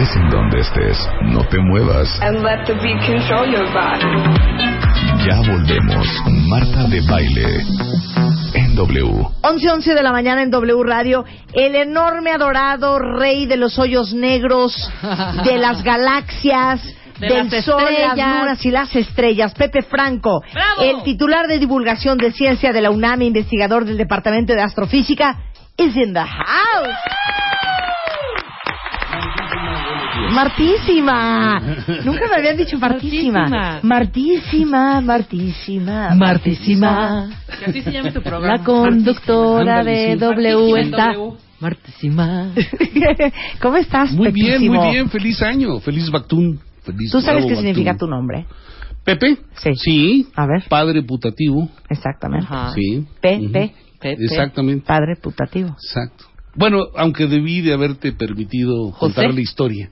Estés en donde estés, no te muevas. and let the beat control your body. Ya volvemos. Marta de Baile. En W. 11, 11 de la mañana en W Radio, el enorme adorado rey de los hoyos negros, de las galaxias, De del las sol, las estrellas. lunas y las estrellas, Pepe Franco, ¡Bravo! el titular de divulgación de ciencia de la UNAM, investigador del Departamento de Astrofísica, is in the house. Martísima. Nunca me habían dicho Martísima. Martísima, Martísima. Martísima. Que así se llama tu programa. La conductora de. W está. Martísima. ¿Cómo estás, Muy bien, muy bien. Feliz año. Feliz Bactún. Feliz ¿Tú sabes qué significa tu nombre? Pepe. Sí. Sí. A ver. Padre putativo. Exactamente. Sí. P, Ujú. P, Pepe. Exactamente. padre putativo. Exacto. Bueno, aunque debí de haberte permitido contar la historia.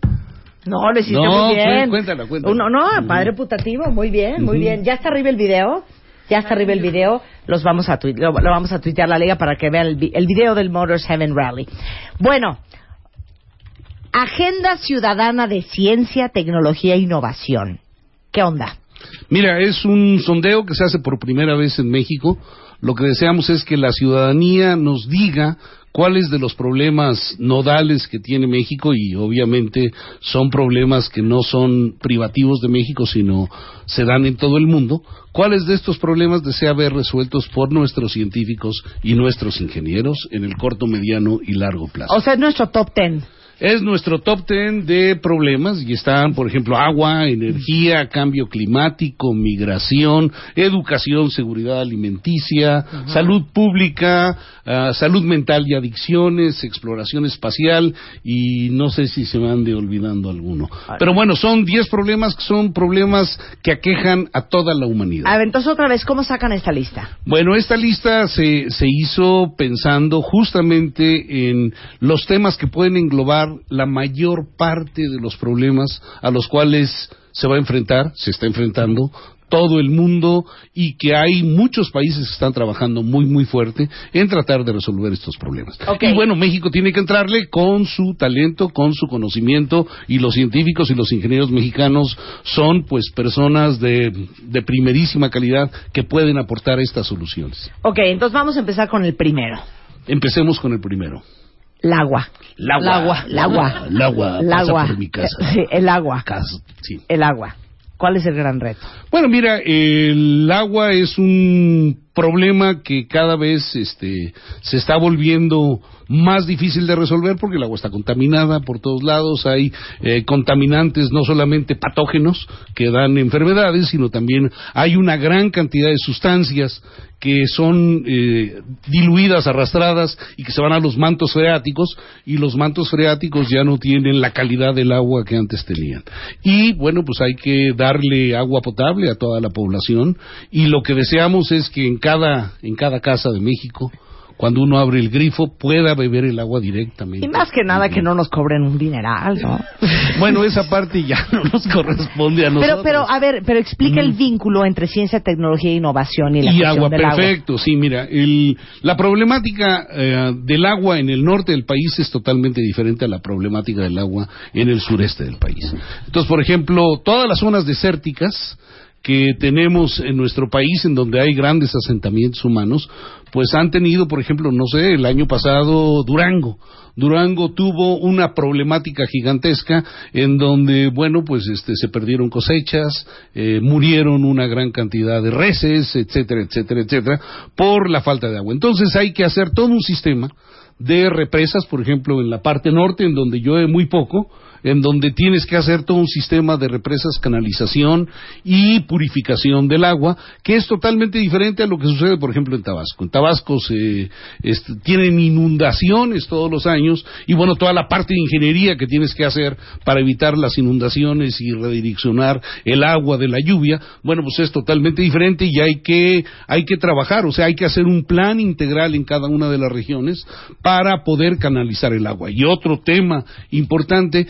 No, lo hiciste No, muy bien. cu- cuéntala, cuéntala. Uno, no, Ujú. padre putativo, muy bien, muy bien. Ya está arriba el video. Ya está arriba el video. Los vamos a lo, lo vamos a tuitear la liga para que vean el, el video del Motors Heaven Rally. Bueno, Agenda Ciudadana de Ciencia, Tecnología e Innovación. ¿Qué onda? Mira, es un sondeo que se hace por primera vez en México. Lo que deseamos es que la ciudadanía nos diga cuáles de los problemas nodales que tiene México y obviamente son problemas que no son privativos de México, sino se dan en todo el mundo. ¿Cuáles de estos problemas desea ver resueltos por nuestros científicos y nuestros ingenieros en el corto, mediano y largo plazo? O sea, es nuestro top ten. Es nuestro top ten de problemas y están, por ejemplo, agua, energía, cambio climático, migración, educación, seguridad alimenticia, salud pública, ah, salud mental y adicciones, exploración espacial y no sé si se me ande olvidando alguno. Pero bueno, son 10 problemas que son problemas que aquejan a toda la humanidad. A ver, entonces otra vez, ¿cómo sacan esta lista? Bueno, esta lista se, se hizo pensando justamente en los temas que pueden englobar la mayor parte de los problemas a los cuales se va a enfrentar, se está enfrentando todo el mundo y que hay muchos países que están trabajando muy muy fuerte en tratar de resolver estos problemas. Y bueno, México tiene que entrarle con su talento, con su conocimiento y los científicos y los ingenieros mexicanos son pues personas de, de primerísima calidad que pueden aportar estas soluciones. Ok, entonces vamos a empezar con el primero. Empecemos con el primero. El agua. El agua. El agua. El agua. El agua. El pasa agua. por mi casa. Sí, el agua. Casa, sí. El agua. ¿Cuál es el gran reto? Bueno, mira, el agua es un problema que cada vez este, se está volviendo más difícil de resolver porque el agua está contaminada por todos lados, hay eh, contaminantes no solamente patógenos que dan enfermedades, sino también hay una gran cantidad de sustancias que son eh, diluidas, arrastradas y que se van a los mantos freáticos y los mantos freáticos ya no tienen la calidad del agua que antes tenían. Y bueno, pues hay que darle agua potable a toda la población y lo que deseamos es que en cada, en cada casa de México, cuando uno abre el grifo, pueda beber el agua directamente. Y más que nada que no nos cobren un dineral, ¿no? Bueno, esa parte ya no nos corresponde a nosotros. Pero, pero, a ver, pero explica el vínculo entre ciencia, tecnología e innovación y la y cuestión agua, del agua. perfecto, sí, mira, el, la problemática eh, del agua en el norte del país es totalmente diferente a la problemática del agua en el sureste del país. Entonces, por ejemplo, todas las zonas desérticas que tenemos en nuestro país, en donde hay grandes asentamientos humanos, pues han tenido, por ejemplo, no sé, el año pasado Durango. Durango tuvo una problemática gigantesca en donde, bueno, pues este, se perdieron cosechas, eh, murieron una gran cantidad de reses, etcétera, etcétera, etcétera, por la falta de agua. Entonces hay que hacer todo un sistema de represas, por ejemplo, en la parte norte, en donde llueve muy poco, en donde tienes que hacer todo un sistema de represas, canalización y purificación del agua, que es totalmente diferente a lo que sucede, por ejemplo, en Tabasco. En Tabasco se este, tienen inundaciones todos los años y bueno, toda la parte de ingeniería que tienes que hacer para evitar las inundaciones y redireccionar el agua de la lluvia, bueno, pues es totalmente diferente y hay que hay que trabajar, o sea, hay que hacer un plan integral en cada una de las regiones para poder canalizar el agua. Y otro tema importante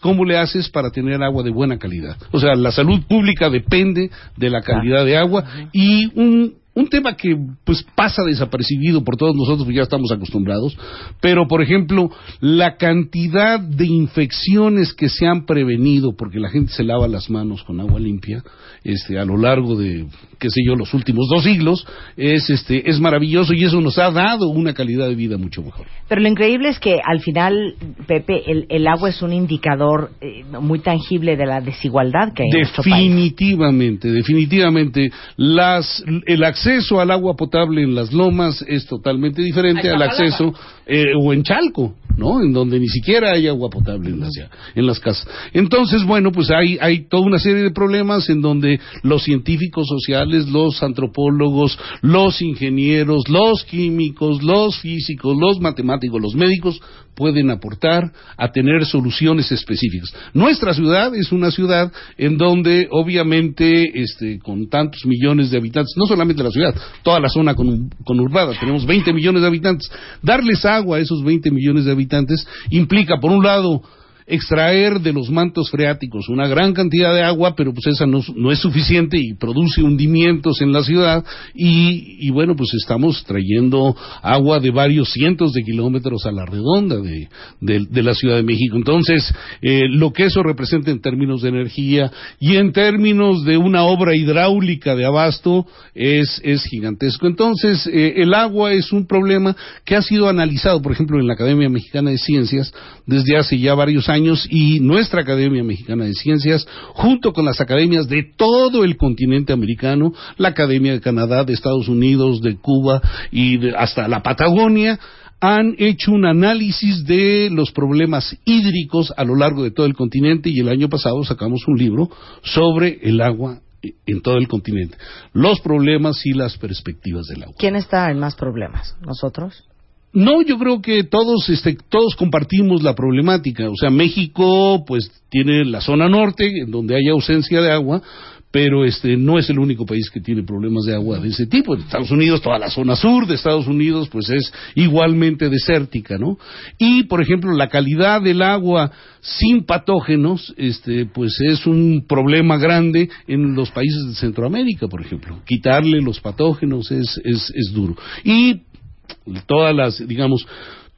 cómo le haces para tener agua de buena calidad. O sea, la salud pública depende de la calidad de agua y un, un tema que pues pasa desapercibido por todos nosotros, porque ya estamos acostumbrados, pero por ejemplo, la cantidad de infecciones que se han prevenido porque la gente se lava las manos con agua limpia, este, a lo largo de, qué sé yo, los últimos dos siglos, es, este, es maravilloso y eso nos ha dado una calidad de vida mucho mejor. Pero lo increíble es que al final, Pepe, el, el agua es un indicador eh, muy tangible de la desigualdad que hay en nuestro país. Definitivamente, definitivamente. Las, el acceso al agua potable en las lomas es totalmente diferente al acceso eh, o en Chalco, ¿no? En donde ni siquiera hay agua potable en las, en las casas. Entonces, bueno, pues hay, hay toda una serie de problemas en donde los científicos sociales, los antropólogos, los ingenieros, los químicos, los físicos, los matemáticos, los médicos pueden aportar a tener soluciones específicas. Nuestra ciudad es una ciudad en donde obviamente este, con tantos millones de habitantes, no solamente la ciudad, toda la zona con, conurbada, tenemos 20 millones de habitantes, darles agua a esos 20 millones de habitantes implica por un lado extraer de los mantos freáticos una gran cantidad de agua, pero pues esa no, no es suficiente y produce hundimientos en la ciudad y, y, bueno, pues estamos trayendo agua de varios cientos de kilómetros a la redonda de, de, de la Ciudad de México. Entonces, eh, lo que eso representa en términos de energía y en términos de una obra hidráulica de abasto es, es gigantesco. Entonces, eh, el agua es un problema que ha sido analizado, por ejemplo, en la Academia Mexicana de Ciencias desde hace ya varios años y nuestra Academia Mexicana de Ciencias, junto con las academias de todo el continente americano, la Academia de Canadá, de Estados Unidos, de Cuba y de, hasta la Patagonia, han hecho un análisis de los problemas hídricos a lo largo de todo el continente y el año pasado sacamos un libro sobre el agua en todo el continente, los problemas y las perspectivas del agua. ¿Quién está en más problemas? ¿Nosotros? No, yo creo que todos, este, todos compartimos la problemática. O sea, México, pues, tiene la zona norte, en donde hay ausencia de agua, pero este no es el único país que tiene problemas de agua de ese tipo. En Estados Unidos, toda la zona sur de Estados Unidos, pues es igualmente desértica, ¿no? Y, por ejemplo, la calidad del agua sin patógenos, este, pues es un problema grande en los países de Centroamérica, por ejemplo. Quitarle los patógenos es, es, es duro. Y todas las, digamos,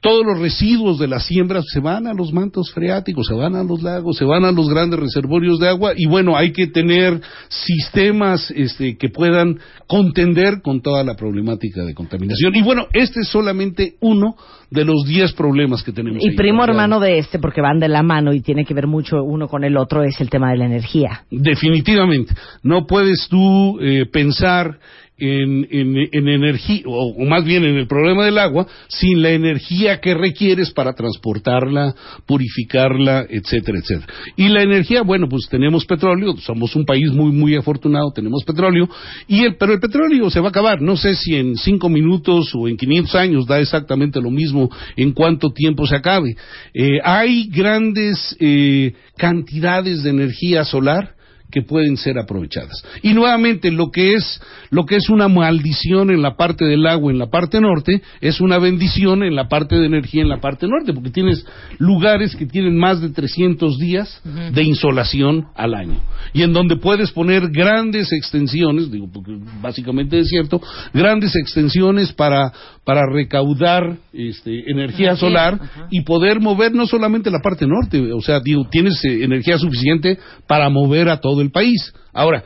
todos los residuos de las siembras se van a los mantos freáticos, se van a los lagos, se van a los grandes reservorios de agua y bueno, hay que tener sistemas este, que puedan contender con toda la problemática de contaminación. Y bueno, este es solamente uno de los diez problemas que tenemos. Y primo hermano de este, porque van de la mano y tiene que ver mucho uno con el otro, es el tema de la energía. Definitivamente. No puedes tú eh, pensar en, en, en energía, o, más bien en el problema del agua, sin la energía que requieres para transportarla, purificarla, etcétera, etcétera. Y la energía, bueno, pues tenemos petróleo, somos un país muy, muy afortunado, tenemos petróleo, y el, pero el petróleo se va a acabar. No sé si en cinco minutos o en 500 años da exactamente lo mismo en cuánto tiempo se acabe. Eh, hay grandes eh, cantidades de energía solar, que pueden ser aprovechadas. Y nuevamente lo que es lo que es una maldición en la parte del agua en la parte norte es una bendición en la parte de energía en la parte norte, porque tienes lugares que tienen más de 300 días uh -huh. de insolación al año y en donde puedes poner grandes extensiones, digo porque básicamente es cierto, grandes extensiones para para recaudar este, energía solar uh -huh. y poder mover no solamente la parte norte, o sea, digo, tienes eh, energía suficiente para mover a todo el país. Ahora,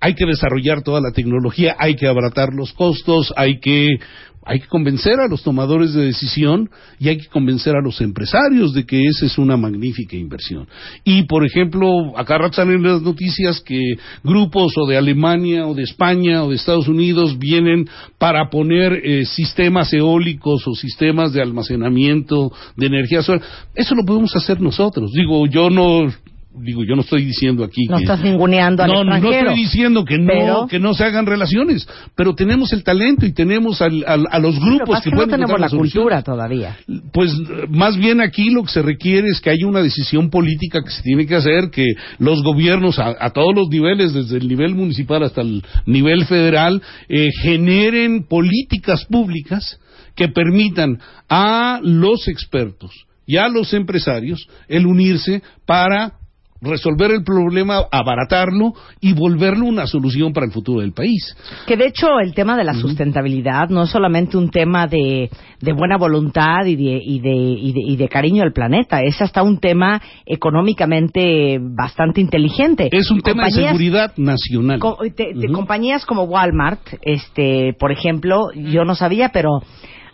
hay que desarrollar toda la tecnología, hay que abaratar los costos, hay que hay que convencer a los tomadores de decisión y hay que convencer a los empresarios de que esa es una magnífica inversión. Y, por ejemplo, acá salen las noticias que grupos o de Alemania o de España o de Estados Unidos vienen para poner eh, sistemas eólicos o sistemas de almacenamiento de energía solar. Eso lo podemos hacer nosotros. Digo, yo no digo, yo no estoy diciendo aquí no que... estás ninguneando al no, extranjero. no estoy diciendo que no, Pero- que no se hagan relaciones, pero tenemos el talento y tenemos al- al- a los que grupos que que no pueden tenemos encontrar la cultura todavía. Pues más bien aquí lo que se requiere es que haya una decisión política que se tiene que hacer, que los gobiernos a, a todos los niveles, desde el nivel municipal hasta el nivel federal, eh, generen políticas públicas que permitan a los expertos y a los empresarios el unirse para resolver el problema, abaratarlo y volverlo una solución para el futuro del país. Que de hecho el tema de la sustentabilidad no es solamente un tema de, de buena voluntad y de, y, de, y, de, y de cariño al planeta, es hasta un tema económicamente bastante inteligente. Es un tema de seguridad nacional. Co- te- te- Ujú. Compañías como Walmart, este, por ejemplo, yo no sabía, pero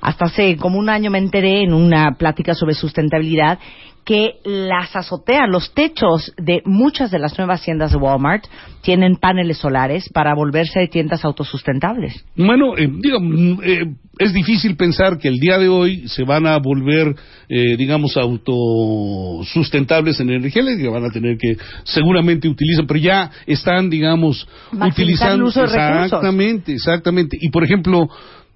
hasta hace como un año me enteré en una plática sobre sustentabilidad que las azoteas, los techos de muchas de las nuevas tiendas de Walmart tienen paneles solares para volverse tiendas autosustentables. Bueno, eh, digo, mm, eh, es difícil pensar que el día de hoy se van a volver, eh, digamos, autosustentables en energía eléctrica, van a tener que, seguramente utilizan, pero ya están, digamos, Maximizar utilizando. el uso de recursos. exactamente, exactamente. Y por ejemplo,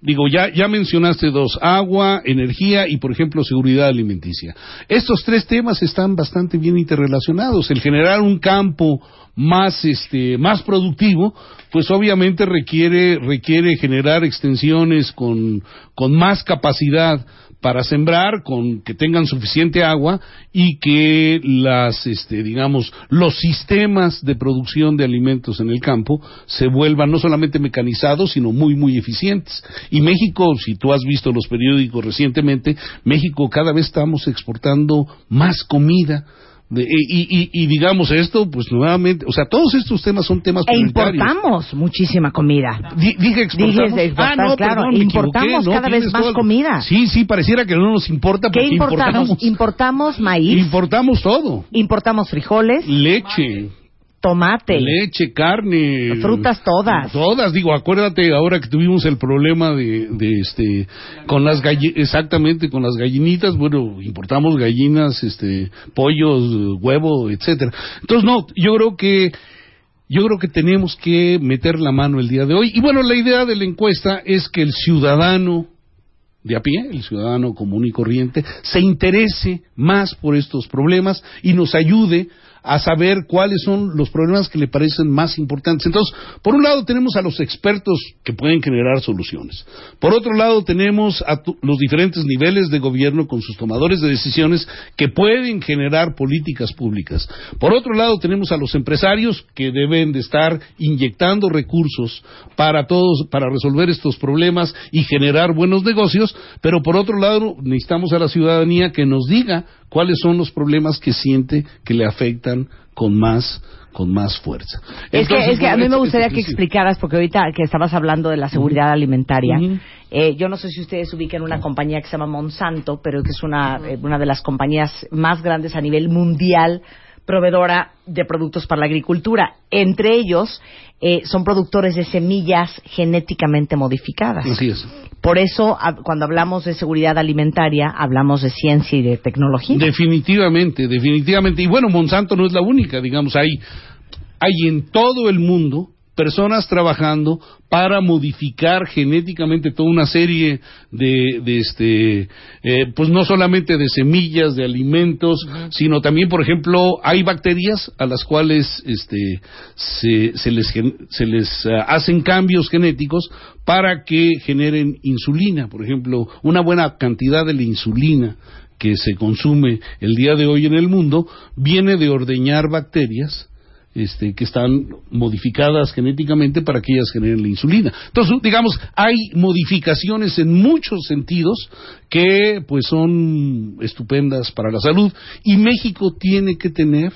digo, ya, ya mencionaste dos, agua, energía y, por ejemplo, seguridad alimenticia. Estos tres temas están bastante bien interrelacionados. El generar un campo más, este, más productivo, pues obviamente requiere, requiere generar extensiones con, con más capacidad para sembrar, con que tengan suficiente agua y que las, este, digamos, los sistemas de producción de alimentos en el campo se vuelvan no solamente mecanizados, sino muy, muy eficientes. Y México, si tú has visto los periódicos recientemente, México cada vez estamos exportando más comida. Y, y- y digamos esto, pues nuevamente, o sea, todos estos temas son temas E importamos muchísima comida. Di- dije exportamos. Dije exportar, ah, no, claro, perdón, importamos equivoqué, no, cada vez más toda la- comida. Sí, sí, pareciera que no nos importa ¿Qué porque importamos? Importamos maíz, Importamos todo. importamos frijoles, Leche, tomate, leche, carne. frutas todas. Todas, digo, acuérdate ahora que tuvimos el problema de, de este, con las gallinas, exactamente, con las gallinitas, bueno, importamos gallinas, este, pollos, huevo, etcétera. Entonces, no, yo creo que, yo creo que tenemos que meter la mano el día de hoy. Y bueno, la idea de la encuesta es que el ciudadano de a pie, el ciudadano común y corriente, se interese más por estos problemas y nos ayude a saber cuáles son los problemas que le parecen más importantes. Entonces, por un lado tenemos a los expertos que pueden generar soluciones. Por otro lado tenemos a los diferentes niveles de gobierno con sus tomadores de decisiones que pueden generar políticas públicas. Por otro lado tenemos a los empresarios que deben de estar inyectando recursos para todos, para resolver estos problemas y generar buenos negocios, pero por otro lado necesitamos a la ciudadanía que nos diga cuáles son los problemas que siente que le con más con más fuerza. Es que, es que a mí me gustaría que explicaras, porque ahorita que estabas hablando de la seguridad alimentaria, eh, yo no sé si ustedes ubican una compañía que se llama Monsanto, pero que es una, eh, una de las compañías más grandes a nivel mundial proveedora de productos para la agricultura. Entre ellos eh, son productores de semillas genéticamente modificadas. Así es. Por eso, a- cuando hablamos de seguridad alimentaria, hablamos de ciencia y de tecnología. Definitivamente, definitivamente. Y bueno, Monsanto no es la única, digamos, hay, hay en todo el mundo personas trabajando para modificar genéticamente toda una serie de, de este, eh, pues no solamente de semillas, de alimentos, sino también, por ejemplo, hay bacterias a las cuales este, se, se les, se les ah, hacen cambios genéticos para que generen insulina, por ejemplo, una buena cantidad de la insulina que se consume el día de hoy en el mundo viene de ordeñar bacterias este, que están modificadas genéticamente para que ellas generen la insulina. Entonces, digamos, hay modificaciones en muchos sentidos que pues son estupendas para la salud y México tiene que tener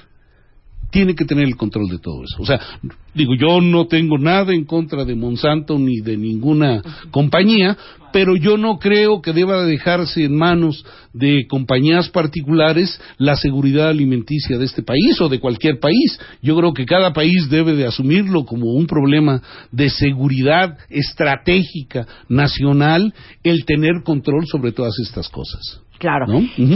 tiene que tener el control de todo eso. O sea, digo, yo no tengo nada en contra de Monsanto ni de ninguna compañía, pero yo no creo que deba dejarse en manos de compañías particulares la seguridad alimenticia de este país o de cualquier país. Yo creo que cada país debe de asumirlo como un problema de seguridad estratégica nacional el tener control sobre todas estas cosas. Claro.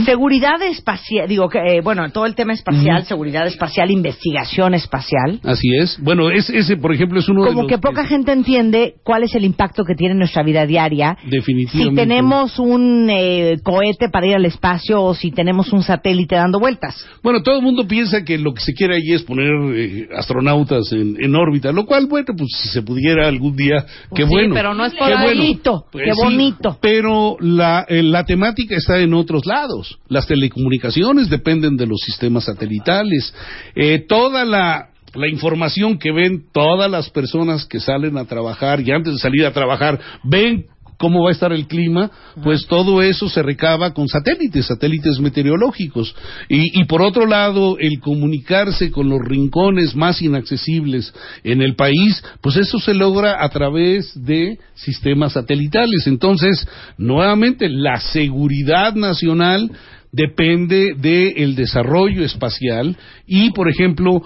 Seguridad espacial, digo que, eh, bueno, todo el tema espacial, seguridad espacial, investigación espacial. Así es. Bueno, es- ese, por ejemplo, es uno de Como los que poca gente entiende cuál es el impacto que tiene en nuestra vida diaria. Definitivamente. Si tenemos un eh, cohete para ir al espacio o si tenemos un satélite dando vueltas. Bueno, todo el mundo piensa que lo que se quiere ahí es poner eh, astronautas en, en órbita, lo cual, bueno, pues si se pudiera algún día, qué sí, bueno. pero no es por qué ahí. bueno. Pues qué sí, bonito. pero la, eh, la temática está en otros lados. Las telecomunicaciones dependen de los sistemas satelitales. Eh, toda la, la información que ven todas las personas que salen a trabajar y antes de salir a trabajar ven cómo va a estar el clima, pues todo eso se recaba con satélites, satélites meteorológicos. Y, y por otro lado, el comunicarse con los rincones más inaccesibles en el país, pues eso se logra a través de sistemas satelitales. Entonces, nuevamente, la seguridad nacional depende del desarrollo espacial y, por ejemplo,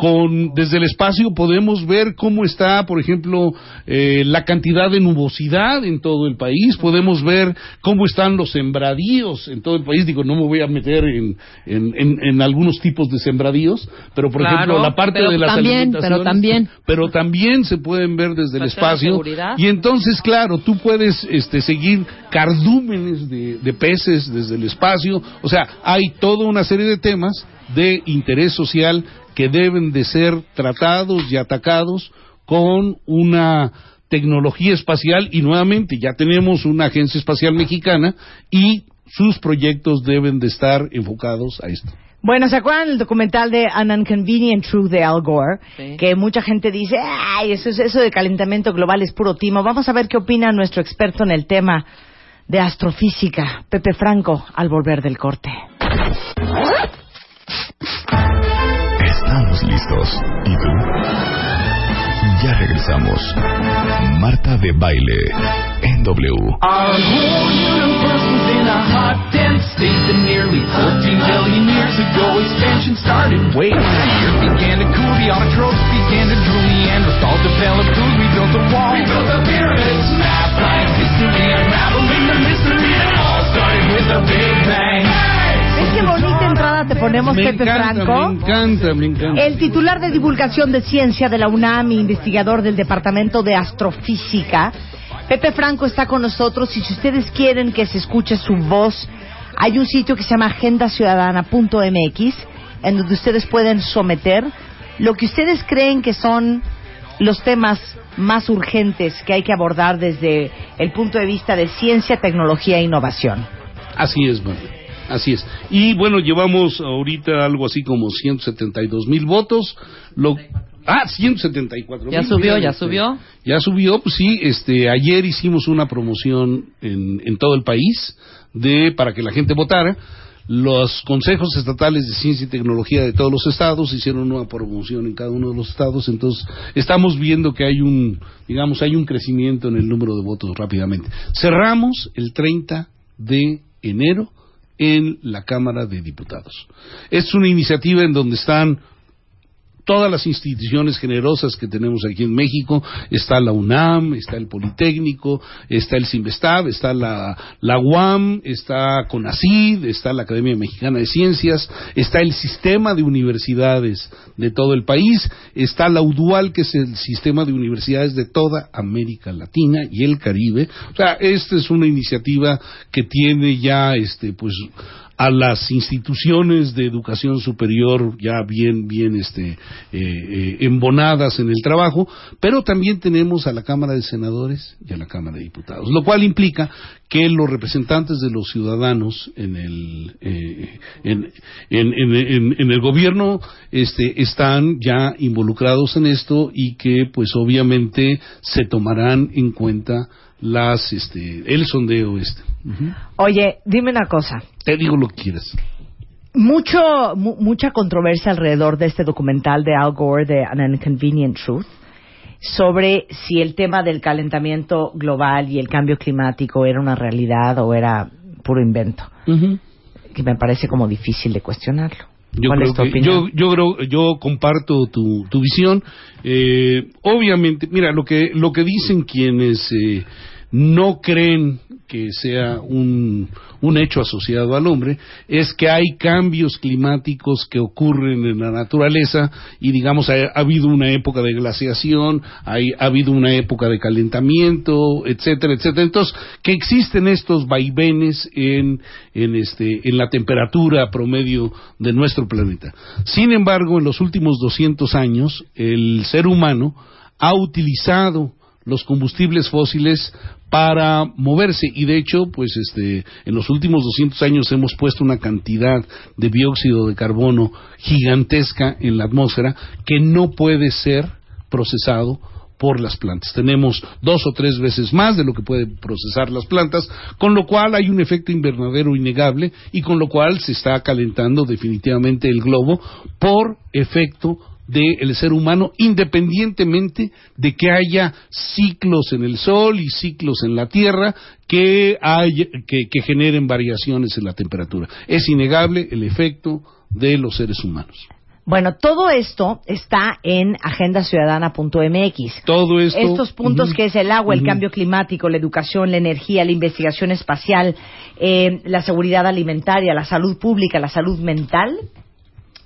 con, desde el espacio podemos ver cómo está, por ejemplo, eh, la cantidad de nubosidad en todo el país, podemos ver cómo están los sembradíos en todo el país. Digo, no me voy a meter en, en, en- en algunos tipos de sembradíos, pero por Claro, ejemplo, la parte de las también, pero también. pero también se pueden ver desde el espacio. Y entonces, claro, tú puedes este, seguir cardúmenes de, de peces desde el espacio. O sea, hay toda una serie de temas de interés social que deben de ser tratados y atacados con una tecnología espacial y nuevamente ya tenemos una agencia espacial mexicana y sus proyectos deben de estar enfocados a esto. Bueno, ¿se acuerdan del documental de An Inconvenient Truth de Al Gore? Sí. Que mucha gente dice, ay, eso, es- eso de calentamiento global es puro timo. Vamos a ver qué opina nuestro experto en el tema de astrofísica, Pepe Franco, al volver del corte. Estamos listos. ¿Y? Ya regresamos. Marta de Baile en W. Our whole universe was in a hot, dense state that nearly 14 billion years ago expansion started. Wait, the earth began to cool, the autotrophs began to drool, Neanderthals developed food, we built a wall. We built the pyramids, math, science, history, unraveling ponemos, me Pepe encanta, Franco? me encanta, me encanta. El titular de divulgación de ciencia de la UNAM, investigador del Departamento de Astrofísica, Pepe Franco está con nosotros y si ustedes quieren que se escuche su voz, hay un sitio que se llama agendaciudadana.mx en donde ustedes pueden someter lo que ustedes creen que son los temas más urgentes que hay que abordar desde el punto de vista de ciencia, tecnología e innovación. Así es, Marta. Así es. Y bueno, llevamos ahorita algo así como 172 mil votos. Lo, ah, 174 Ya subió, ya subió. Ya subió, pues sí. Este, ayer hicimos una promoción en, en todo el país de para que la gente votara. Los consejos estatales de ciencia y tecnología de todos los estados hicieron una promoción en cada uno de los estados, entonces estamos viendo que hay un, digamos, hay un crecimiento en el número de votos rápidamente. Cerramos el 30 de enero en la Cámara de Diputados. Es una iniciativa en donde están todas las instituciones generosas que tenemos aquí en México, está la UNAM, está el Politécnico, está el CIMBESTAB, está la, la UAM, está CONACID, está la Academia Mexicana de Ciencias, está el sistema de universidades de todo el país, está la UDUAL, que es el sistema de universidades de toda América Latina y el Caribe. O sea, esta es una iniciativa que tiene ya, este, pues, a las instituciones de educación superior ya bien bien este eh, eh, embonadas en el trabajo pero también tenemos a la Cámara de Senadores y a la Cámara de Diputados lo cual implica que los representantes de los ciudadanos en el eh, en, en- en- en- el gobierno este están ya involucrados en esto y que pues obviamente se tomarán en cuenta las este el sondeo este. Oye, dime una cosa. te digo lo que quieras mucho, mu- mucha controversia alrededor de este documental de Al Gore de An Inconvenient Truth sobre si el tema del calentamiento global y el cambio climático era una realidad o era puro invento, que me parece como difícil de cuestionarlo. Yo ¿Cuál creo es tu que- opinión? yo, yo creo, yo comparto tu, tu visión. Eh, obviamente, mira, lo que, lo que dicen quienes eh, no creen que sea un, un hecho asociado al hombre es que hay cambios climáticos que ocurren en la naturaleza y digamos ha, ha habido una época de glaciación, hay, ha habido una época de calentamiento, etcétera, etcétera. Entonces, que existen estos vaivenes en, en, este, en la temperatura promedio de nuestro planeta. Sin embargo, en los últimos 200 años, el ser humano ha utilizado los combustibles fósiles para moverse y de hecho pues este en los últimos 200 años hemos puesto una cantidad de dióxido de carbono gigantesca en la atmósfera que no puede ser procesado por las plantas. Tenemos dos o tres veces más de lo que pueden procesar las plantas, con lo cual hay un efecto invernadero innegable y con lo cual se está calentando definitivamente el globo por efecto del ser humano, independientemente de que haya ciclos en el Sol y ciclos en la Tierra que, hay, que, que generen variaciones en la temperatura. Es innegable el efecto de los seres humanos. Bueno, todo esto está en agendasiudadana.mx. Todo esto. Estos puntos que es el agua, el cambio climático, la educación, la energía, la investigación espacial, eh, la seguridad alimentaria, la salud pública, la salud mental.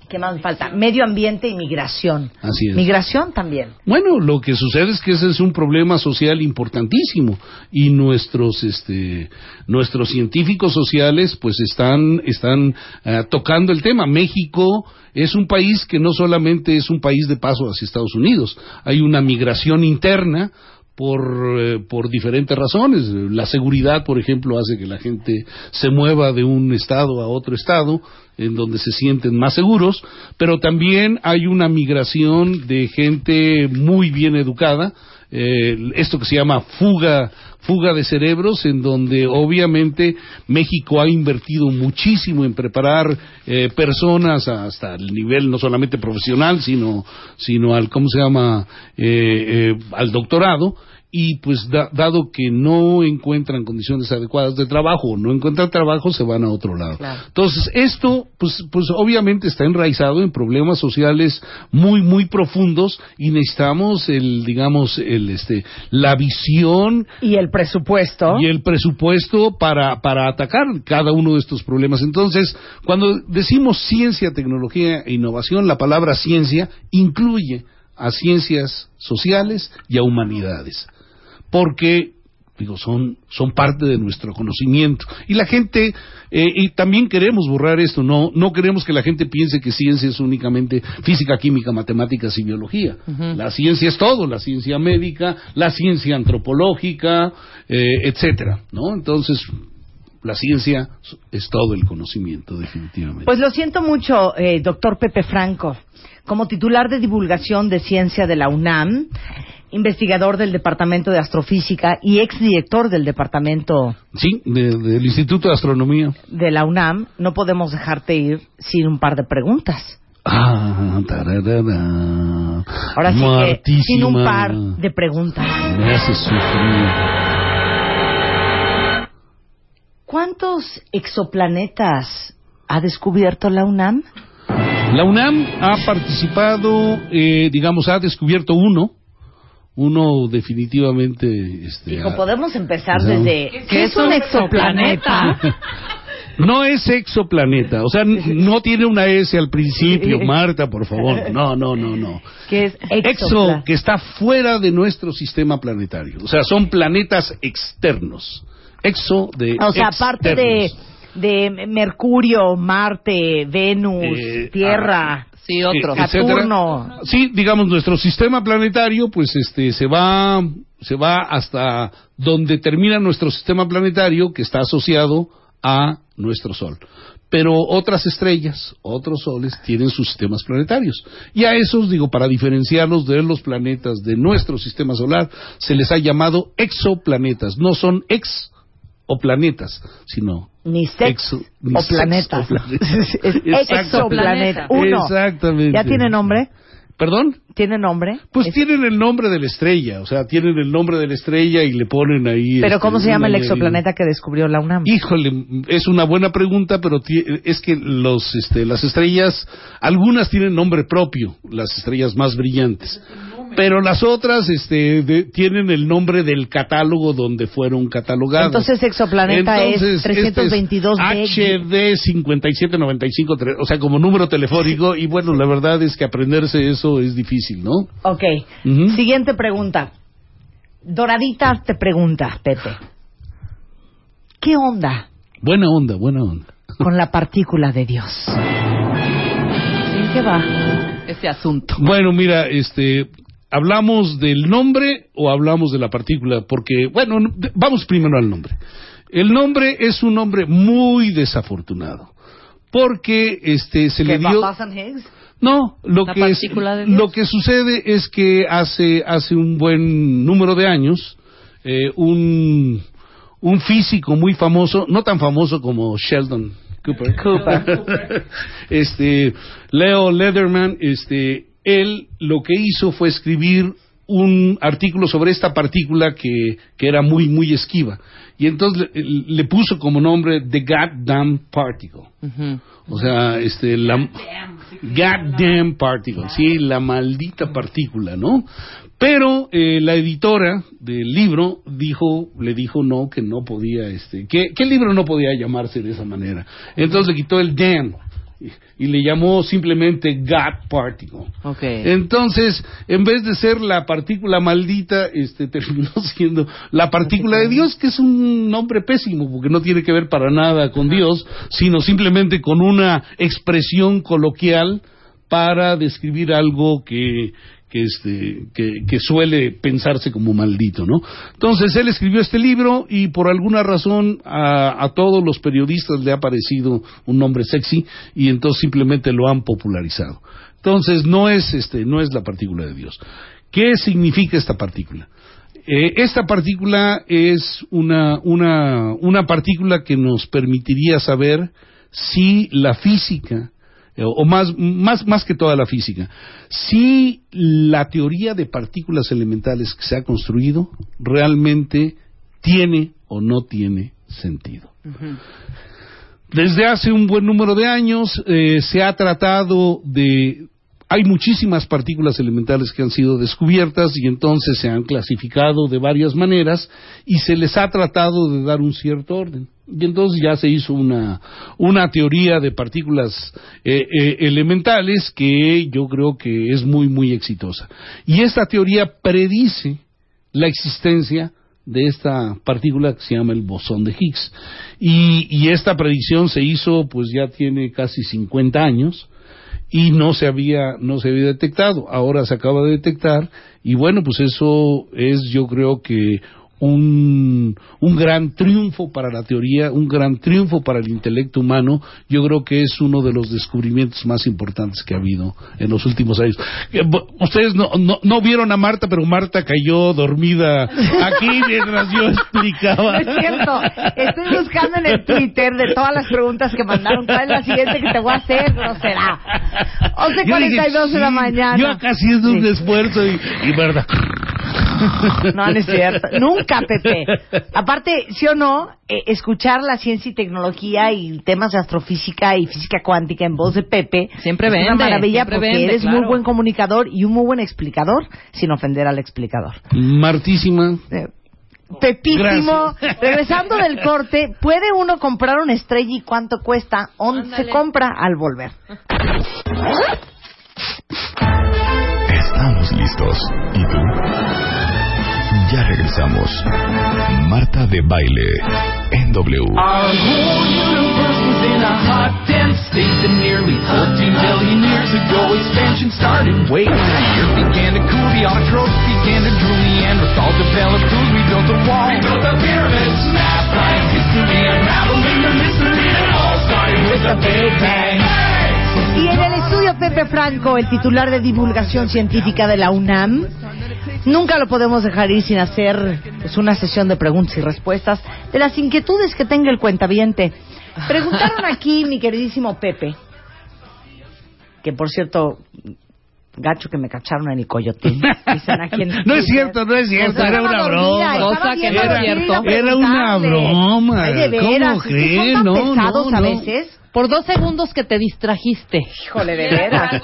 ¿Qué más me falta? Medio ambiente y migración. Así es. Migración también. Bueno, lo que sucede es que ese es un problema social importantísimo y nuestros este nuestros científicos sociales pues están están eh, tocando el tema. México es un país que no solamente es un país de paso hacia Estados Unidos, hay una migración interna por, eh, por diferentes razones. La seguridad, por ejemplo, hace que la gente se mueva de un estado a otro estado en donde se sienten más seguros, pero también hay una migración de gente muy bien educada, eh, esto que se llama fuga fuga de cerebros en donde obviamente México ha invertido muchísimo en preparar eh, personas hasta el nivel no solamente profesional sino sino al cómo se llama eh, eh, al doctorado y pues da- dado que no encuentran condiciones adecuadas de trabajo o no encuentran trabajo se van a otro lado Claro. entonces esto pues pues obviamente está enraizado en problemas sociales muy muy profundos y necesitamos el digamos el este la visión Y el presupuesto. y el presupuesto para, para atacar cada uno de estos problemas. Entonces, cuando decimos ciencia, tecnología e innovación, la palabra ciencia incluye a ciencias sociales y a humanidades. Porque digo, son, son parte de nuestro conocimiento. Y la gente, eh, y también queremos borrar esto, no, no queremos que la gente piense que ciencia es únicamente física, química, matemáticas y biología. La ciencia es todo, la ciencia médica, la ciencia antropológica, eh, etcétera, ¿no? Entonces, la ciencia es todo el conocimiento, definitivamente. Pues lo siento mucho, eh, doctor Pepe Franco. Como titular de divulgación de ciencia de la UNAM, investigador del Departamento de Astrofísica y exdirector del Departamento sí, de- del Instituto de Astronomía. de la UNAM, no podemos dejarte ir sin un par de preguntas. Ah, tararara. Ahora sí que sin un par de preguntas. Me hace sufrir. ¿Cuántos exoplanetas ha descubierto la UNAM? La UNAM ha participado, eh, digamos, ha descubierto uno, uno definitivamente. Este, podemos empezar no. desde... ¿Qué es un exoplaneta? No es exoplaneta, o sea, no tiene una S al principio, Marta, por favor. No, no, no, no. ¿Qué es Exo, que está fuera de nuestro sistema planetario. O sea, son planetas externos. Exo de. O sea, aparte de, de Mercurio, Marte, Venus, Eh, Tierra, Sí, otro. Eh. Saturno. Sí, digamos, nuestro sistema planetario, pues este, se va, se va hasta donde termina nuestro sistema planetario, que está asociado a nuestro Sol. Pero otras estrellas, otros soles, tienen sus sistemas planetarios. Y a esos, digo, para diferenciarlos de los planetas de nuestro sistema solar, se les ha llamado exoplanetas. No son ex o planetas, sino Ni sex exo- ni o Exacto. exoplaneta. Uno. Exactamente. ¿Ya tiene nombre? ¿Perdón? ¿Tiene nombre? Pues Es- tienen el nombre de la estrella, o sea, tienen el nombre de la estrella y le ponen ahí. Pero este, ¿cómo se llama el exoplaneta que descubrió la UNAM? Híjole, es una buena pregunta, pero es que los, este, las estrellas, algunas tienen nombre propio, las estrellas más brillantes, pero las otras, este, de- tienen el nombre del catálogo donde fueron catalogadas. Entonces exoplaneta es 322 B. HD 5795, tre- o sea, como número telefónico, y bueno, la verdad es que aprenderse eso es difícil, ¿no? Ok. Ujú. Siguiente pregunta. Doradita te pregunta, Pepe. ¿Qué onda Buena onda, buena onda. con la partícula de Dios? ¿En qué va? Ese asunto. Bueno, mira, este, ¿hablamos del nombre o hablamos de la partícula? Porque, bueno, vamos primero al nombre. El nombre es un nombre muy desafortunado. Porque este se le ¿Qué dio no, lo que es- lo que sucede es que hace hace un buen número de años eh, un un físico muy famoso, no tan famoso como Sheldon Cooper. Cooper. este Leo Leatherman, este él lo que hizo fue escribir un artículo sobre esta partícula que, que era muy muy esquiva y entonces le, le puso como nombre The Goddamn Particle. O sea, este, la goddamn particle, sí, la maldita partícula, ¿no? Pero eh, la editora del libro dijo, le dijo no, que no podía, este, que, que el libro no podía llamarse de esa manera. Entonces le quitó el damn y, le llamó simplemente God Particle. Ok. Entonces, en vez de ser la partícula maldita, este terminó siendo la partícula de Dios, que es un nombre pésimo, porque no tiene que ver para nada con Dios, sino simplemente con una expresión coloquial para describir algo que que este que, que suele pensarse como maldito, ¿no? Entonces él escribió este libro y por alguna razón a, a todos los periodistas le ha parecido un nombre sexy y entonces simplemente lo han popularizado. Entonces no es este no es la partícula de Dios. ¿Qué significa esta partícula? Eh, esta partícula es una, una, una partícula que nos permitiría saber si la física, o más, más, más que toda la física, si la teoría de partículas elementales que se ha construido realmente tiene o no tiene sentido. Desde hace un buen número de años eh, se ha tratado de... Hay muchísimas partículas elementales que han sido descubiertas y entonces se han clasificado de varias maneras y se les ha tratado de dar un cierto orden. Y entonces ya se hizo una, una teoría de partículas eh, eh, elementales que yo creo que es muy, muy exitosa. Y esta teoría predice la existencia de esta partícula que se llama el bosón de Higgs. Y, y esta predicción se hizo, pues ya tiene casi 50 años y no se había no se había detectado. Ahora se acaba de detectar y bueno, pues eso es yo creo que un, un gran triunfo para la teoría, un gran triunfo para el intelecto humano. Yo creo que es uno de los descubrimientos más importantes que ha habido en los últimos años. Eh, Ustedes no, no, no vieron a Marta, pero Marta cayó dormida aquí mientras yo No explicaba. es cierto. Estoy buscando en el Twitter de todas las preguntas que mandaron. ¿Cuál es la siguiente que te voy a hacer? Yo dije, 11.42 de la sí, mañana. Yo acá haciendo un Sí. esfuerzo y, y verdad. No, no es cierto. Nunca, Pepe. Aparte, sí o no, eh, escuchar la ciencia y tecnología y temas de astrofísica y física cuántica en voz de Pepe Siempre es vende, una maravilla porque vende, eres claro. muy buen comunicador y un muy buen explicador, sin ofender al explicador. Martísima. Eh, Pepísimo. Gracias. Regresando del corte, ¿puede uno comprar una estrella y cuánto cuesta? ¿Dónde se Ándale. compra? Al volver. Estamos listos. ¿Y tú? Ya regresamos. Marta de Baile en W. Our whole universe was in a hot, dense state that nearly 14 billion years ago expansion started. Wait, the earth began to cool, the autotrophs began to drool, Neanderthal developed tools, we built a wall. We built the pyramids, math, science, history, unraveling the mystery, and it all started with the Big Bang. Y en el estudio Pepe Franco, el titular de divulgación científica de la UNAM, nunca lo podemos dejar ir sin hacer pues una sesión de preguntas y respuestas de las inquietudes que tenga el cuentaviente. Preguntaron aquí, mi queridísimo Pepe, que por cierto, gacho que me cacharon en. Dicen aquí en No es cierto, no es cierto, era una broma. Cosa que no es cierto. Era una broma. ¿Cómo veras, ¿sí cree? son tan No, pesados no, a no. veces? Por dos segundos que te distrajiste. Híjole, de veras.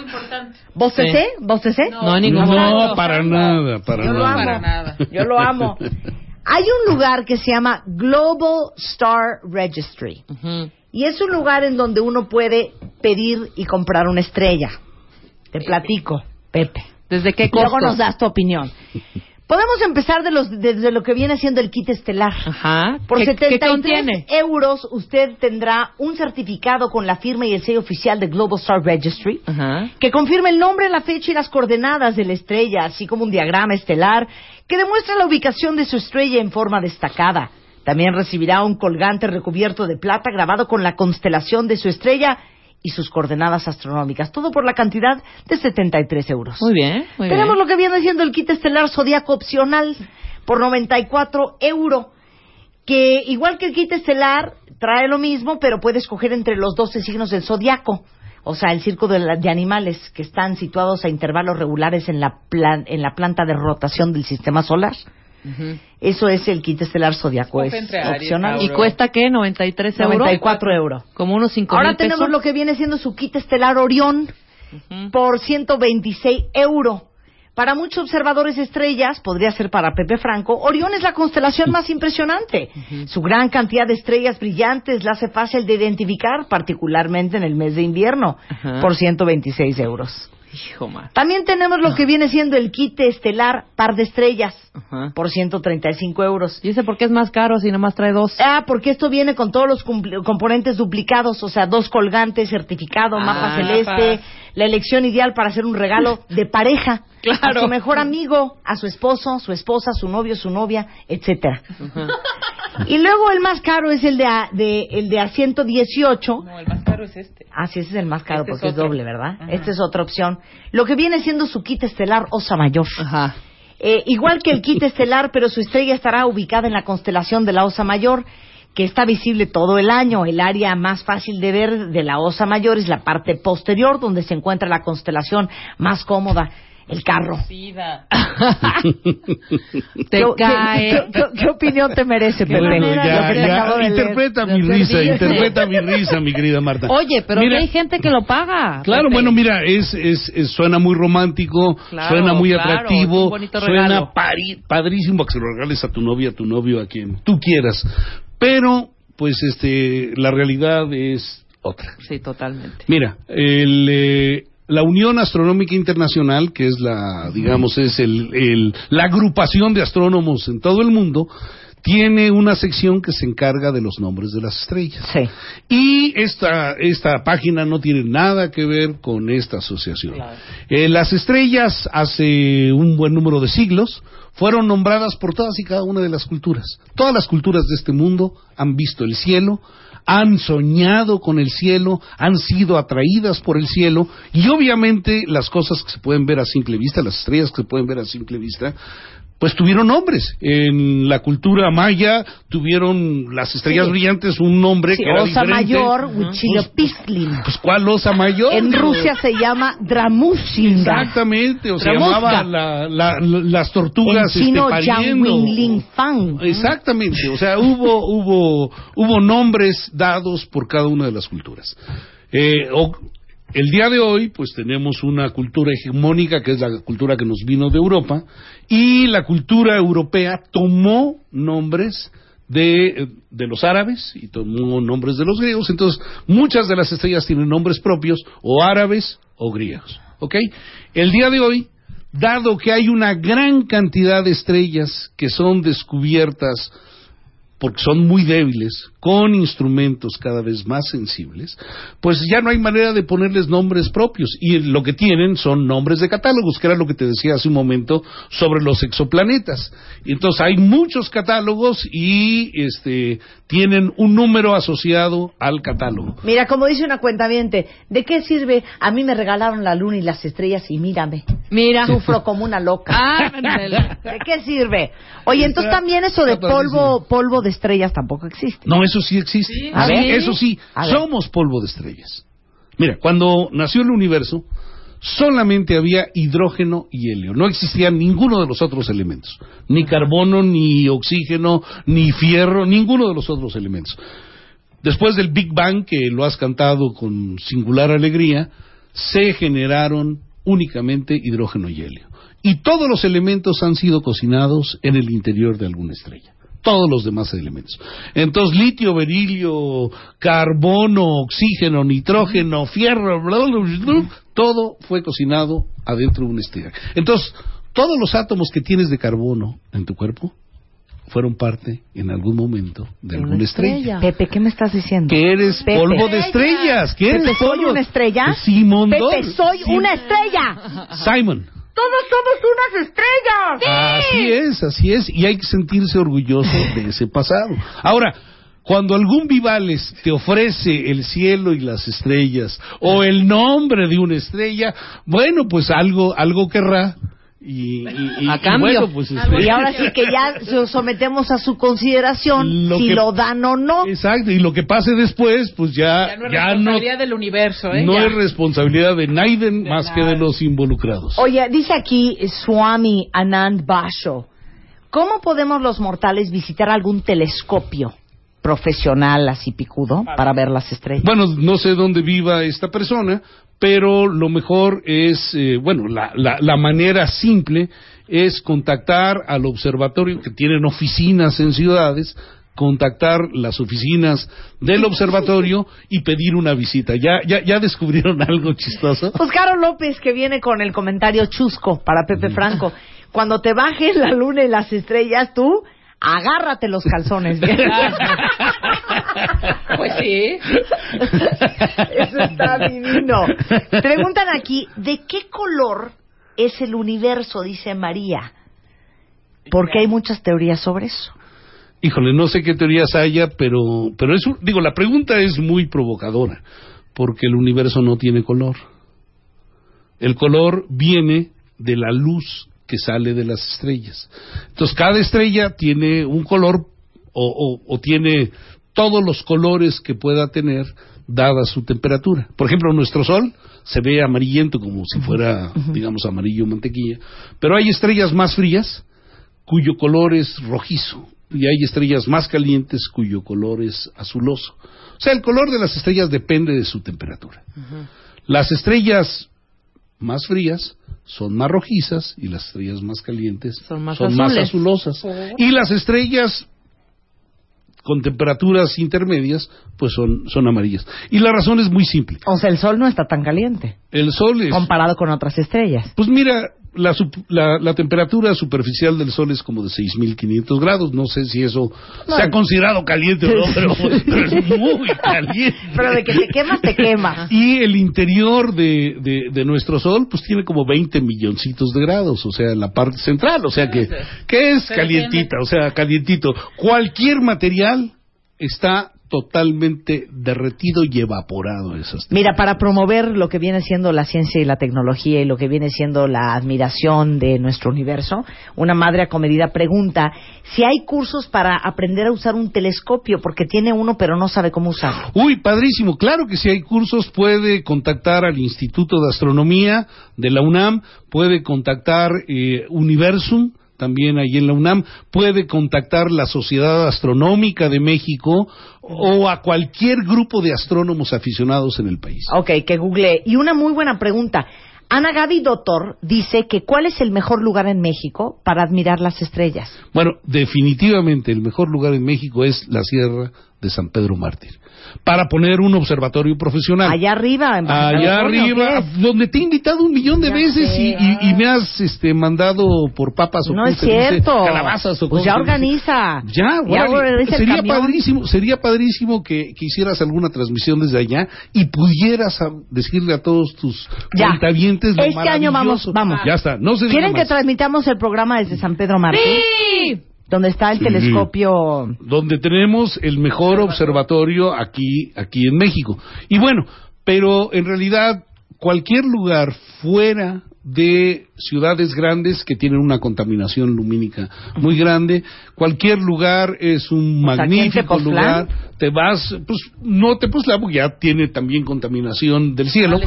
¿Bostecé? ¿Bostecé? No, en ningún No, para nada, para Yo lo amo. nada. Yo lo amo. Hay un lugar que se llama Global Star Registry. Y es un lugar en donde uno puede pedir y comprar una estrella. Te platico, Pepe. ¿Desde qué Luego costos? nos das tu opinión. Podemos empezar de los, desde lo que viene siendo el kit estelar. Ajá. Por ¿Qué, 73 qué euros usted tendrá un certificado con la firma y el sello oficial de Global Star Registry Ajá. que confirme el nombre, la fecha y las coordenadas de la estrella, así como un diagrama estelar que demuestra la ubicación de su estrella en forma destacada. También recibirá un colgante recubierto de plata grabado con la constelación de su estrella y sus coordenadas astronómicas. Todo por la cantidad de 73 euros. Muy bien, muy Tenemos bien. lo que viene siendo el kit estelar zodiaco opcional por 94 euros. Que igual que el kit estelar trae lo mismo, pero puede escoger entre los 12 signos del zodiaco. O sea, el círculo de, la- de animales que están situados a intervalos regulares en la, plan- en la planta de rotación del sistema solar. Eso es el kit estelar zodiaco. Es Aries, opcional. ¿Y cuesta qué? ¿93 euros? 94 euros. Como unos 5 Ahora mil tenemos pesos. lo que viene siendo su kit estelar Orión Ujú. por 126 euros. Para muchos observadores estrellas, podría ser para Pepe Franco, Orión es la constelación más impresionante. Su gran cantidad de estrellas brillantes la hace fácil de identificar, particularmente en el mes de invierno, Ajá. por 126 euros. Hijo. También tenemos lo que viene siendo el kit estelar par de estrellas, Ajá. por 135 euros. ¿Y ese por qué es más caro si nomás trae dos? Ah, porque esto viene con todos los componentes duplicados, o sea, dos colgantes, certificado, mapa Ah, celeste, la elección ideal para hacer un regalo de pareja Claro. a su mejor amigo, a su esposo, su esposa, su novio, su novia, etcétera. Y luego el más caro es el de a, de el de a 118. No, el más caro es este. Ah, sí, ese es el más caro Este es porque es doble, ¿verdad? Ajá. Esta es otra opción. Lo que viene siendo su kit estelar Osa Mayor. Ajá. Eh, igual que el kit estelar, pero su estrella estará ubicada en la constelación de la Osa Mayor, que está visible todo el año. El área más fácil de ver de la Osa Mayor es la parte posterior, donde se encuentra la constelación más cómoda, el carro. Te ¿Qué, cae. qué- qué- qué opinión te merece, Pepe? Bueno, ya, ya, leer. interpreta mi risa, interpreta mi risa, mi querida Marta. Oye, pero Mira, que hay gente que lo paga. Claro, Pepe. bueno, mira, es, es, es- suena muy romántico, Claro, suena muy claro, atractivo, suena pari- padrísimo que se lo regales a tu novia, a tu novio, a quien tú quieras. Pero, pues, este, la realidad es otra. Sí, totalmente. Mira, el, eh, la Unión Astronómica Internacional, que es la, digamos, es el, el- la agrupación de astrónomos en todo el mundo, tiene una sección que se encarga de los nombres de las estrellas. Sí. Y esta, esta página no tiene nada que ver con esta asociación. Eh, las estrellas, hace un buen número de siglos, fueron nombradas por todas y cada una de las culturas. Todas las culturas de este mundo han visto el cielo, han soñado con el cielo, han sido atraídas por el cielo y obviamente las cosas que se pueden ver a simple vista, las estrellas que se pueden ver a simple vista, pues tuvieron nombres. En la cultura maya tuvieron las estrellas Sí. brillantes un nombre Sí, que era Osa diferente. Mayor, Ujú. Huitzilopochtli. Pues ¿cuál osa mayor? En Rusia se llama Dramusinga. Exactamente, o se llamaba la- la- la- las En tortugas chino, este, pariendo. Wingling Fang. Exactamente, o sea, hubo, hubo, hubo nombres dados por cada una de las culturas. Eh, o- el día de hoy, pues tenemos una cultura hegemónica, que es la cultura que nos vino de Europa, y la cultura europea tomó nombres de, de los árabes y tomó nombres de los griegos, entonces muchas de las estrellas tienen nombres propios, o árabes o griegos, ¿ok? El día de hoy, dado que hay una gran cantidad de estrellas que son descubiertas porque son muy débiles, con instrumentos cada vez más sensibles, pues ya no hay manera de ponerles nombres propios. Y lo que tienen son nombres de catálogos, que era lo que te decía hace un momento sobre los exoplanetas. Y Entonces hay muchos catálogos y este, tienen un número asociado al catálogo. Mira, como dice una cuenta ¿de qué sirve? A mí me regalaron la luna y las estrellas y mírame. Mira. Sufro como una loca. Ah. ¿De qué sirve? Oye, entonces también eso de polvo, polvo de estrellas tampoco existe. No, eso sí existe. Sí. A Sí, ver. eso sí, A ver. somos polvo de estrellas. Mira, cuando nació el universo, solamente había hidrógeno y helio. No existía ninguno de los otros elementos. Ni carbono, ni oxígeno, ni fierro, ninguno de los otros elementos. Después del Big Bang, que lo has cantado con singular alegría, se generaron únicamente hidrógeno y helio. Y todos los elementos han sido cocinados en el interior de alguna estrella. Todos los demás elementos. Entonces, litio, berilio, carbono, oxígeno, nitrógeno, fierro, bla, bla, bla, bla, todo fue cocinado adentro de una estrella. Entonces, todos los átomos que tienes de carbono en tu cuerpo fueron parte en algún momento de Una alguna estrella. estrella. Pepe, ¿qué me estás diciendo? Que eres Pepe. polvo de estrellas. Que eres Pepe, ¿soy polvo- una estrella? Simón Pepe, soy una estrella. Simon. Todos somos unas estrellas. Así es, así es, y hay que sentirse orgulloso de ese pasado. Ahora, cuando algún Vivales te ofrece el cielo y las estrellas, o el nombre de una estrella, bueno, pues algo, algo querrá. Y, y- y- A y cambio. bueno, pues, este, Y ahora sí que ya sometemos a su consideración Lo si que- lo dan o no. Exacto, y lo que pase después, pues ya, Ya no es ya no, responsabilidad del universo, ¿eh? no Ya. es responsabilidad de Naiden más que de los involucrados. Oye, dice aquí Swami Anand Basho, ¿cómo podemos los mortales visitar algún telescopio profesional así picudo para ver las estrellas? Bueno, no sé dónde viva esta persona, pero lo mejor es, eh, bueno, la, la, la manera simple es contactar al observatorio, que tienen oficinas en ciudades, contactar las oficinas del observatorio y pedir una visita. ¿Ya, ya, ya descubrieron algo chistoso? Pues Caro López que viene con el comentario chusco para Pepe Franco. Cuando te bajes la luna y las estrellas, tú agárrate los calzones. Pues sí. Eso está divino. Preguntan aquí, ¿de qué color es el universo? Dice María. Porque hay muchas teorías sobre eso. Híjole, no sé qué teorías haya, pero, pero es, un- digo, la pregunta es muy provocadora, porque el universo no tiene color. El color viene de la luz que sale de las estrellas. Entonces, cada estrella tiene un color o, o- o tiene todos los colores que pueda tener dada su temperatura. Por ejemplo, nuestro Sol se ve amarillento como si fuera, digamos, amarillo mantequilla, pero hay estrellas más frías cuyo color es rojizo y hay estrellas más calientes cuyo color es azuloso. O sea, el color de las estrellas depende de su temperatura. Las estrellas más frías son más rojizas y las estrellas más calientes Son más azules. azulosas. Y las estrellas con temperaturas intermedias pues son, son amarillas. Y la razón es muy simple. O sea, el sol no está tan caliente El sol es... comparado con otras estrellas. Pues mira, la, la, la temperatura superficial del Sol es como de 6.500 grados. No sé si eso No, se ha considerado caliente o no, pero, pero es muy caliente. Pero de que te quemas, te quemas. Y el interior de, de, de nuestro Sol, pues tiene como 20 milloncitos de grados, o sea, la parte central, o sea que, que es calientita, o sea, calientito. Cualquier material está totalmente derretido y evaporado esas Mira, para promover lo que viene siendo la ciencia y la tecnología y lo que viene siendo la admiración de nuestro universo, una madre acomedida pregunta si hay cursos para aprender a usar un telescopio, porque tiene uno pero no sabe cómo usarlo. Uy, padrísimo. Claro que si hay cursos puede contactar al Instituto de Astronomía de la UNAM, puede contactar eh, Universum, también ahí en la UNAM, puede contactar la Sociedad Astronómica de México o a cualquier grupo de astrónomos aficionados en el país. Ok, que google. Y una muy buena pregunta. Ana Gaby Doctor dice que ¿cuál es el mejor lugar en México para admirar las estrellas? Bueno, definitivamente el mejor lugar en México es la Sierra de San Pedro Mártir, para poner un observatorio profesional. Allá arriba, en Baja Allá California, ¿o arriba, donde te he invitado un millón de Ya veces y, y- y me has este, mandado por papas o No ¿cómo es dice? cierto. calabazas o Pues ya dice? organiza. Ya, organiza el sería padrísimo, sería padrísimo que, que hicieras alguna transmisión desde allá y pudieras a- decirle a todos tus Ya. cuentavientes lo Este año vamos, vamos. Ya está, no se ¿Quieren que transmitamos el programa desde San Pedro Mártir? Sí. Donde está el Sí. telescopio. donde tenemos el mejor observatorio aquí, aquí en México. Y bueno, pero en realidad cualquier lugar fuera de ciudades grandes que tienen una contaminación lumínica muy grande. Cualquier lugar es un O magnífico Tepoztlán. lugar. Te vas, pues no te pues porque ya tiene también contaminación del cielo.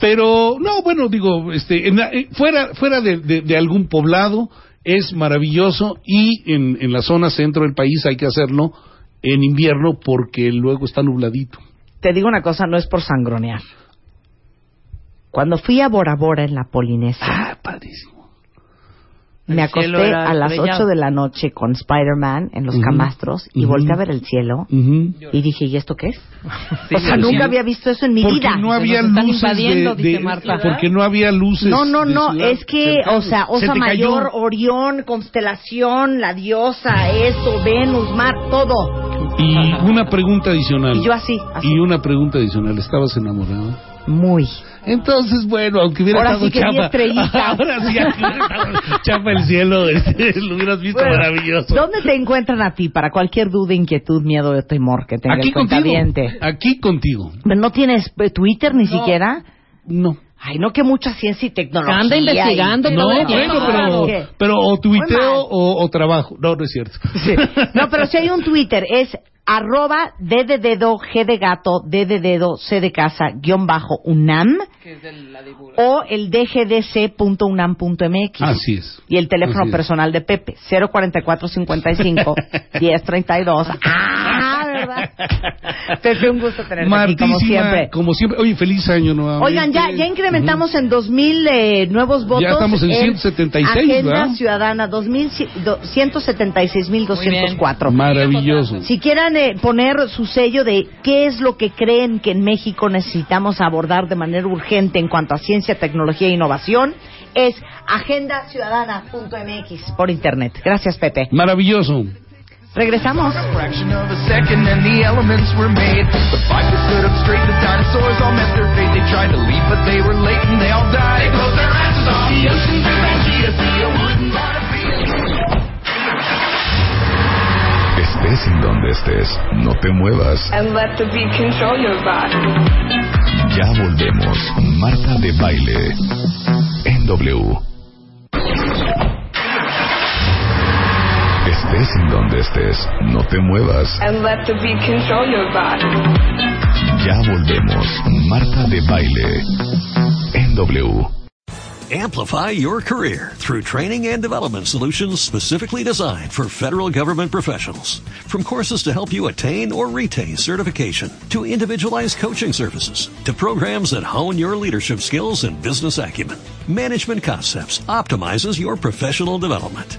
Pero no, bueno, digo, este, en la- eh, fuera, fuera de, de- de algún poblado es maravilloso y en, en la zona centro del país hay que hacerlo en invierno porque luego está nubladito. Te digo una cosa, no es por sangronear. Cuando fui a Bora Bora en la Polinesia, Ah, padrísimo. Me cielo acosté a las estrellado. 8 de la noche con Spider-Man en los Ujú. camastros y Ujú. volteé a ver el cielo Ujú. y dije, ¿y esto qué es? Sí, o sea, nunca sí. había visto eso en mi Porque vida. no Se había luces de, dice de- Marta. porque no había luces. No, no, no, es que, o sea, Se Osa cayó. Mayor, Orión, Constelación, la diosa, esto, Venus, Mar, todo. Y una pregunta adicional. Y yo así, así. Y una pregunta adicional. ¿Estabas enamorada? Muy. Entonces, bueno, aunque hubiera Ahora estado sí que chapa. Ahora sí, aunque hubiera estado chapa el cielo. lo hubieras visto Bueno, maravilloso. ¿Dónde te encuentran a ti para cualquier duda, inquietud, miedo o temor que tenga Aquí el contigo. Aquí contigo. ¿No tienes Twitter ni siquiera? No. Ay, no que mucha ciencia y tecnología. Anda investigando y- No, todo bueno, pero, pero o tuiteo o, o trabajo. No, no es cierto. Sí. No, pero si hay un Twitter, es arroba D de dedo, G de gato, D de dedo, C de casa, guion bajo, UNAM, Que es de la o el dgdc.unam.mx. Así es. Y el teléfono Así es. personal de Pepe, 04455 1032. Ah, ¿verdad? Pepe, un gusto tenerte aquí, como Martísima, siempre. Como siempre. Oye, feliz año nuevamente. Oigan, ya, ya incrementamos en 2000 eh, nuevos votos. estamos en 176, Agenda ¿verdad? Ciudadana, 2000, ci- do- 176.204. Maravilloso. Si quieran eh, poner su sello de qué es lo que creen que en México necesitamos abordar de manera urgente en cuanto a ciencia, tecnología e innovación, es agendaciudadana.mx por internet. Gracias, Pepe. Maravilloso. Regresamos. fraction of a second and the elements were made. The five that stood up straight, the dinosaurs all met their fate. They tried to leave, but they were late and they all died. They closed their asses off the ocean to Pangea, see a wooden Estés en donde estés, no te muevas. And let the beat control your body. Ya volvemos. Marta de baile. En W. Estés en donde estés, no te muevas. And let the beat control your body. Ya volvemos. Marta de baile. En W. Amplify your career through training and development solutions specifically designed for federal government professionals. From courses to help you attain or retain certification, to individualized coaching services, to programs that hone your leadership skills and business acumen, Management Concepts optimizes your professional development.